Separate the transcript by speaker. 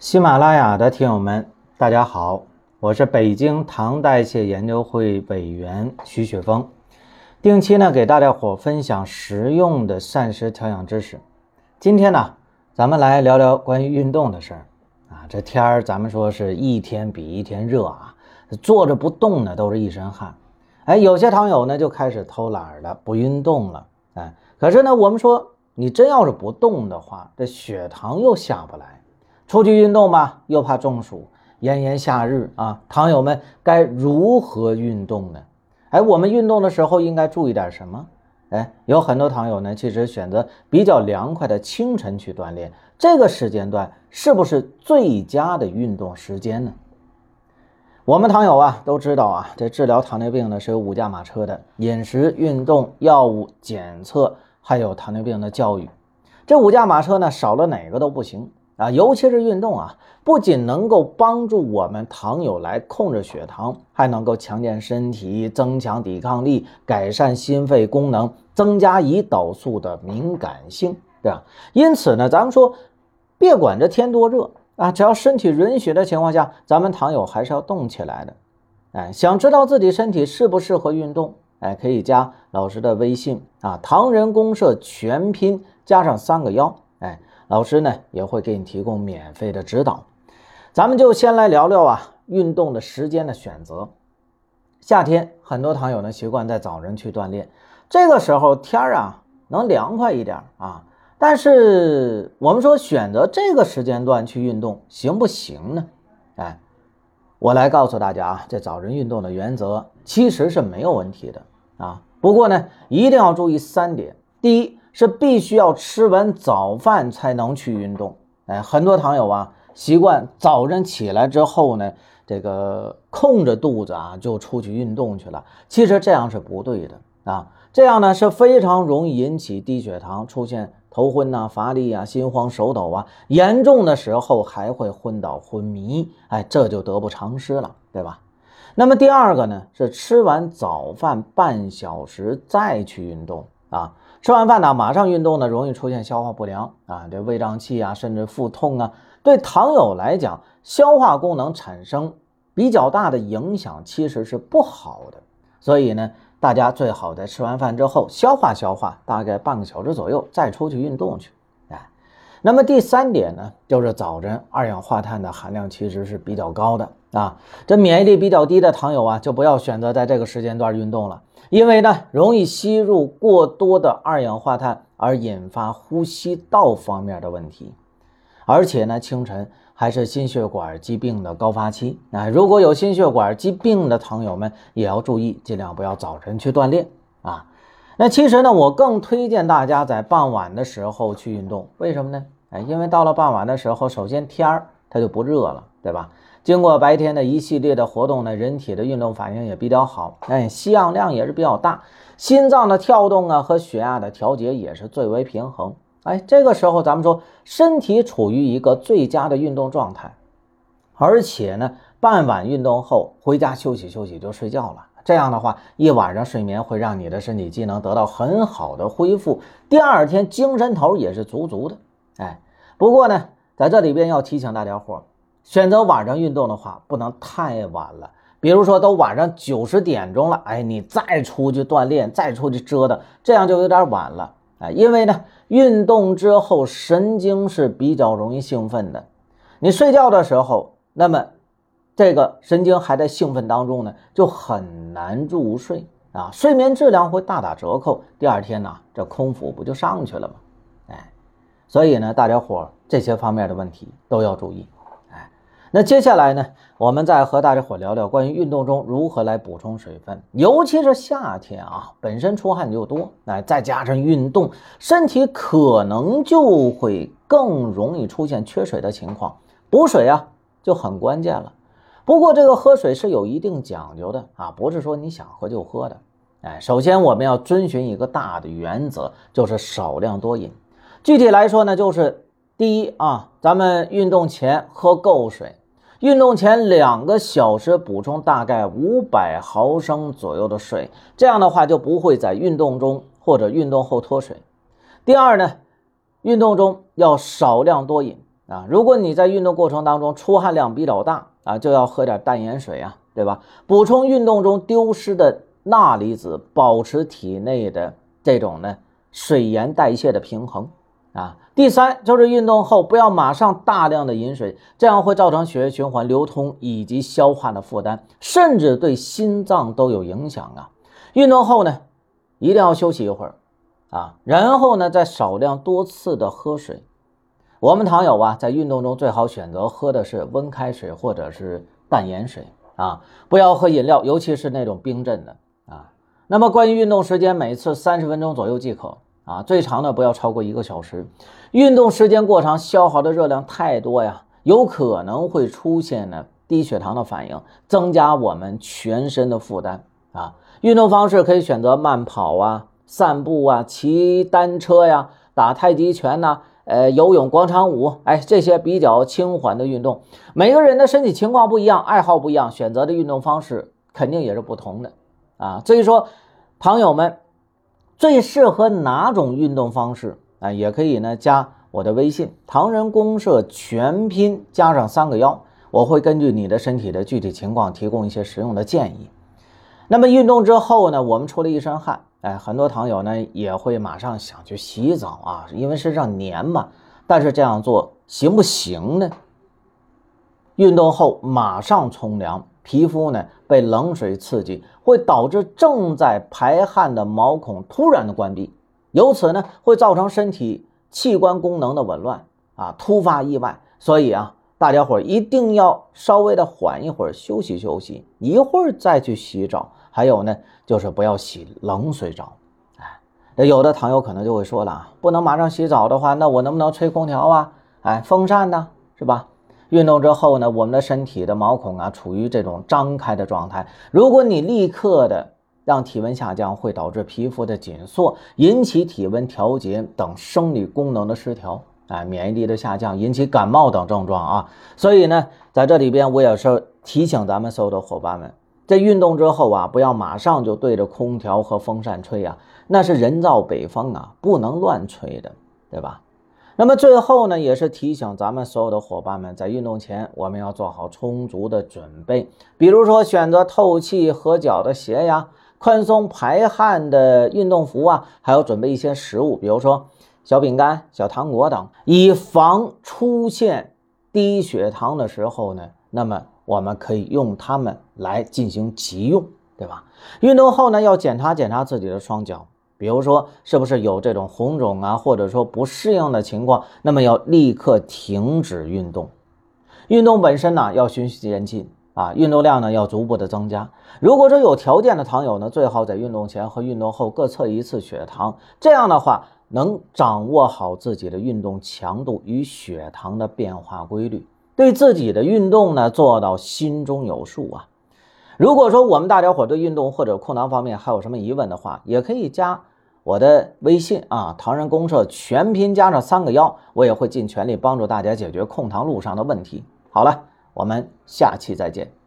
Speaker 1: 喜马拉雅的听友们，大家好，我是北京糖代谢研究会委员徐雪峰，定期呢给大家伙分享实用的膳食调养知识。今天呢，咱们来聊聊关于运动的事儿啊。这天儿咱们说是一天比一天热啊，坐着不动呢都是一身汗。哎，有些糖友呢就开始偷懒了，不运动了。哎，可是呢，我们说你真要是不动的话，这血糖又下不来。出去运动吧，又怕中暑。炎炎夏日啊，糖友们该如何运动呢？哎，我们运动的时候应该注意点什么？哎，有很多糖友呢，其实选择比较凉快的清晨去锻炼，这个时间段是不是最佳的运动时间呢？我们糖友啊都知道啊，这治疗糖尿病呢是有五驾马车的：饮食、运动、药物、检测，还有糖尿病的教育。这五驾马车呢，少了哪个都不行。啊，尤其是运动啊，不仅能够帮助我们糖友来控制血糖，还能够强健身体、增强抵抗力、改善心肺功能、增加胰岛素的敏感性，对吧？因此呢，咱们说，别管这天多热啊，只要身体允许的情况下，咱们糖友还是要动起来的。哎，想知道自己身体适不适合运动，哎，可以加老师的微信啊，唐人公社全拼加上三个幺，老师呢也会给你提供免费的指导，咱们就先来聊聊啊运动的时间的选择。夏天很多糖友呢习惯在早晨去锻炼，这个时候天儿啊能凉快一点啊。但是我们说选择这个时间段去运动行不行呢？哎，我来告诉大家啊，这早晨运动的原则其实是没有问题的啊。不过呢一定要注意三点，第一。是必须要吃完早饭才能去运动，哎，很多糖友啊习惯早晨起来之后呢，这个空着肚子啊就出去运动去了。其实这样是不对的啊，这样呢是非常容易引起低血糖，出现头昏呐、乏力啊、心慌手抖啊，严重的时候还会昏倒昏迷，哎，这就得不偿失了，对吧？那么第二个呢是吃完早饭半小时再去运动啊。吃完饭呢，马上运动呢，容易出现消化不良啊，这胃胀气啊，甚至腹痛啊，对糖友来讲，消化功能产生比较大的影响，其实是不好的。所以呢，大家最好在吃完饭之后消化消化，大概半个小时左右再出去运动去。那么第三点呢，就是早晨二氧化碳的含量其实是比较高的啊，这免疫力比较低的糖友啊，就不要选择在这个时间段运动了。因为呢，容易吸入过多的二氧化碳，而引发呼吸道方面的问题。而且呢，清晨还是心血管疾病的高发期。啊，如果有心血管疾病的糖友们，也要注意，尽量不要早晨去锻炼啊。那其实呢，我更推荐大家在傍晚的时候去运动。为什么呢？哎，因为到了傍晚的时候，首先天儿它就不热了，对吧？经过白天的一系列的活动呢，人体的运动反应也比较好，哎，吸氧量也是比较大，心脏的跳动啊和血压的调节也是最为平衡，哎，这个时候咱们说身体处于一个最佳的运动状态，而且呢，傍晚运动后回家休息休息就睡觉了，这样的话一晚上睡眠会让你的身体机能得到很好的恢复，第二天精神头也是足足的，哎，不过呢，在这里边要提醒大家伙儿。选择晚上运动的话，不能太晚了。比如说，都晚上九十点钟了，哎，你再出去锻炼，再出去折腾，这样就有点晚了。哎，因为呢，运动之后神经是比较容易兴奋的。你睡觉的时候，那么这个神经还在兴奋当中呢，就很难入睡啊，睡眠质量会大打折扣。第二天呢，这空腹不就上去了吗？哎，所以呢，大家伙这些方面的问题都要注意。哎那接下来呢，我们再和大家伙聊聊关于运动中如何来补充水分，尤其是夏天啊，本身出汗就多，哎，再加上运动，身体可能就会更容易出现缺水的情况，补水啊就很关键了。不过这个喝水是有一定讲究的啊，不是说你想喝就喝的，哎，首先我们要遵循一个大的原则，就是少量多饮。具体来说呢，就是第一啊，咱们运动前喝够水。运动前两个小时补充大概五百毫升左右的水，这样的话就不会在运动中或者运动后脱水。第二呢，运动中要少量多饮啊。如果你在运动过程当中出汗量比较大啊，就要喝点淡盐水啊，对吧？补充运动中丢失的钠离子，保持体内的这种呢水盐代谢的平衡啊。第三就是运动后不要马上大量的饮水，这样会造成血液循环流通以及消化的负担，甚至对心脏都有影响啊。运动后呢，一定要休息一会儿啊，然后呢再少量多次的喝水。我们糖友啊，在运动中最好选择喝的是温开水或者是淡盐水啊，不要喝饮料，尤其是那种冰镇的啊。那么关于运动时间，每次三十分钟左右即可。啊，最长的不要超过一个小时。运动时间过长，消耗的热量太多呀，有可能会出现呢低血糖的反应，增加我们全身的负担啊。运动方式可以选择慢跑啊、散步啊、骑单车呀、打太极拳呐、呃游泳、广场舞，哎，这些比较轻缓的运动。每个人的身体情况不一样，爱好不一样，选择的运动方式肯定也是不同的啊。所以说，朋友们。最适合哪种运动方式啊？也可以呢，加我的微信“唐人公社全拼加上三个幺”，我会根据你的身体的具体情况提供一些实用的建议。那么运动之后呢，我们出了一身汗，哎，很多糖友呢也会马上想去洗澡啊，因为身上黏嘛。但是这样做行不行呢？运动后马上冲凉。皮肤呢被冷水刺激，会导致正在排汗的毛孔突然的关闭，由此呢会造成身体器官功能的紊乱啊，突发意外。所以啊，大家伙一定要稍微的缓一会儿，休息休息，一会儿再去洗澡。还有呢，就是不要洗冷水澡。哎，有的糖友可能就会说了啊，不能马上洗澡的话，那我能不能吹空调啊？哎，风扇呢，是吧？运动之后呢，我们的身体的毛孔啊处于这种张开的状态。如果你立刻的让体温下降，会导致皮肤的紧缩，引起体温调节等生理功能的失调，哎，免疫力的下降，引起感冒等症状啊。所以呢，在这里边我也是提醒咱们所有的伙伴们，在运动之后啊，不要马上就对着空调和风扇吹啊，那是人造北风啊，不能乱吹的，对吧？那么最后呢，也是提醒咱们所有的伙伴们，在运动前我们要做好充足的准备，比如说选择透气合脚的鞋呀，宽松排汗的运动服啊，还有准备一些食物，比如说小饼干、小糖果等，以防出现低血糖的时候呢，那么我们可以用它们来进行急用，对吧？运动后呢，要检查检查自己的双脚。比如说，是不是有这种红肿啊，或者说不适应的情况，那么要立刻停止运动。运动本身呢，要循序渐进啊，运动量呢要逐步的增加。如果说有条件的糖友呢，最好在运动前和运动后各测一次血糖，这样的话能掌握好自己的运动强度与血糖的变化规律，对自己的运动呢做到心中有数啊。如果说我们大家伙对运动或者控糖方面还有什么疑问的话，也可以加我的微信啊，唐人公社全拼加上三个幺，我也会尽全力帮助大家解决控糖路上的问题。好了，我们下期再见。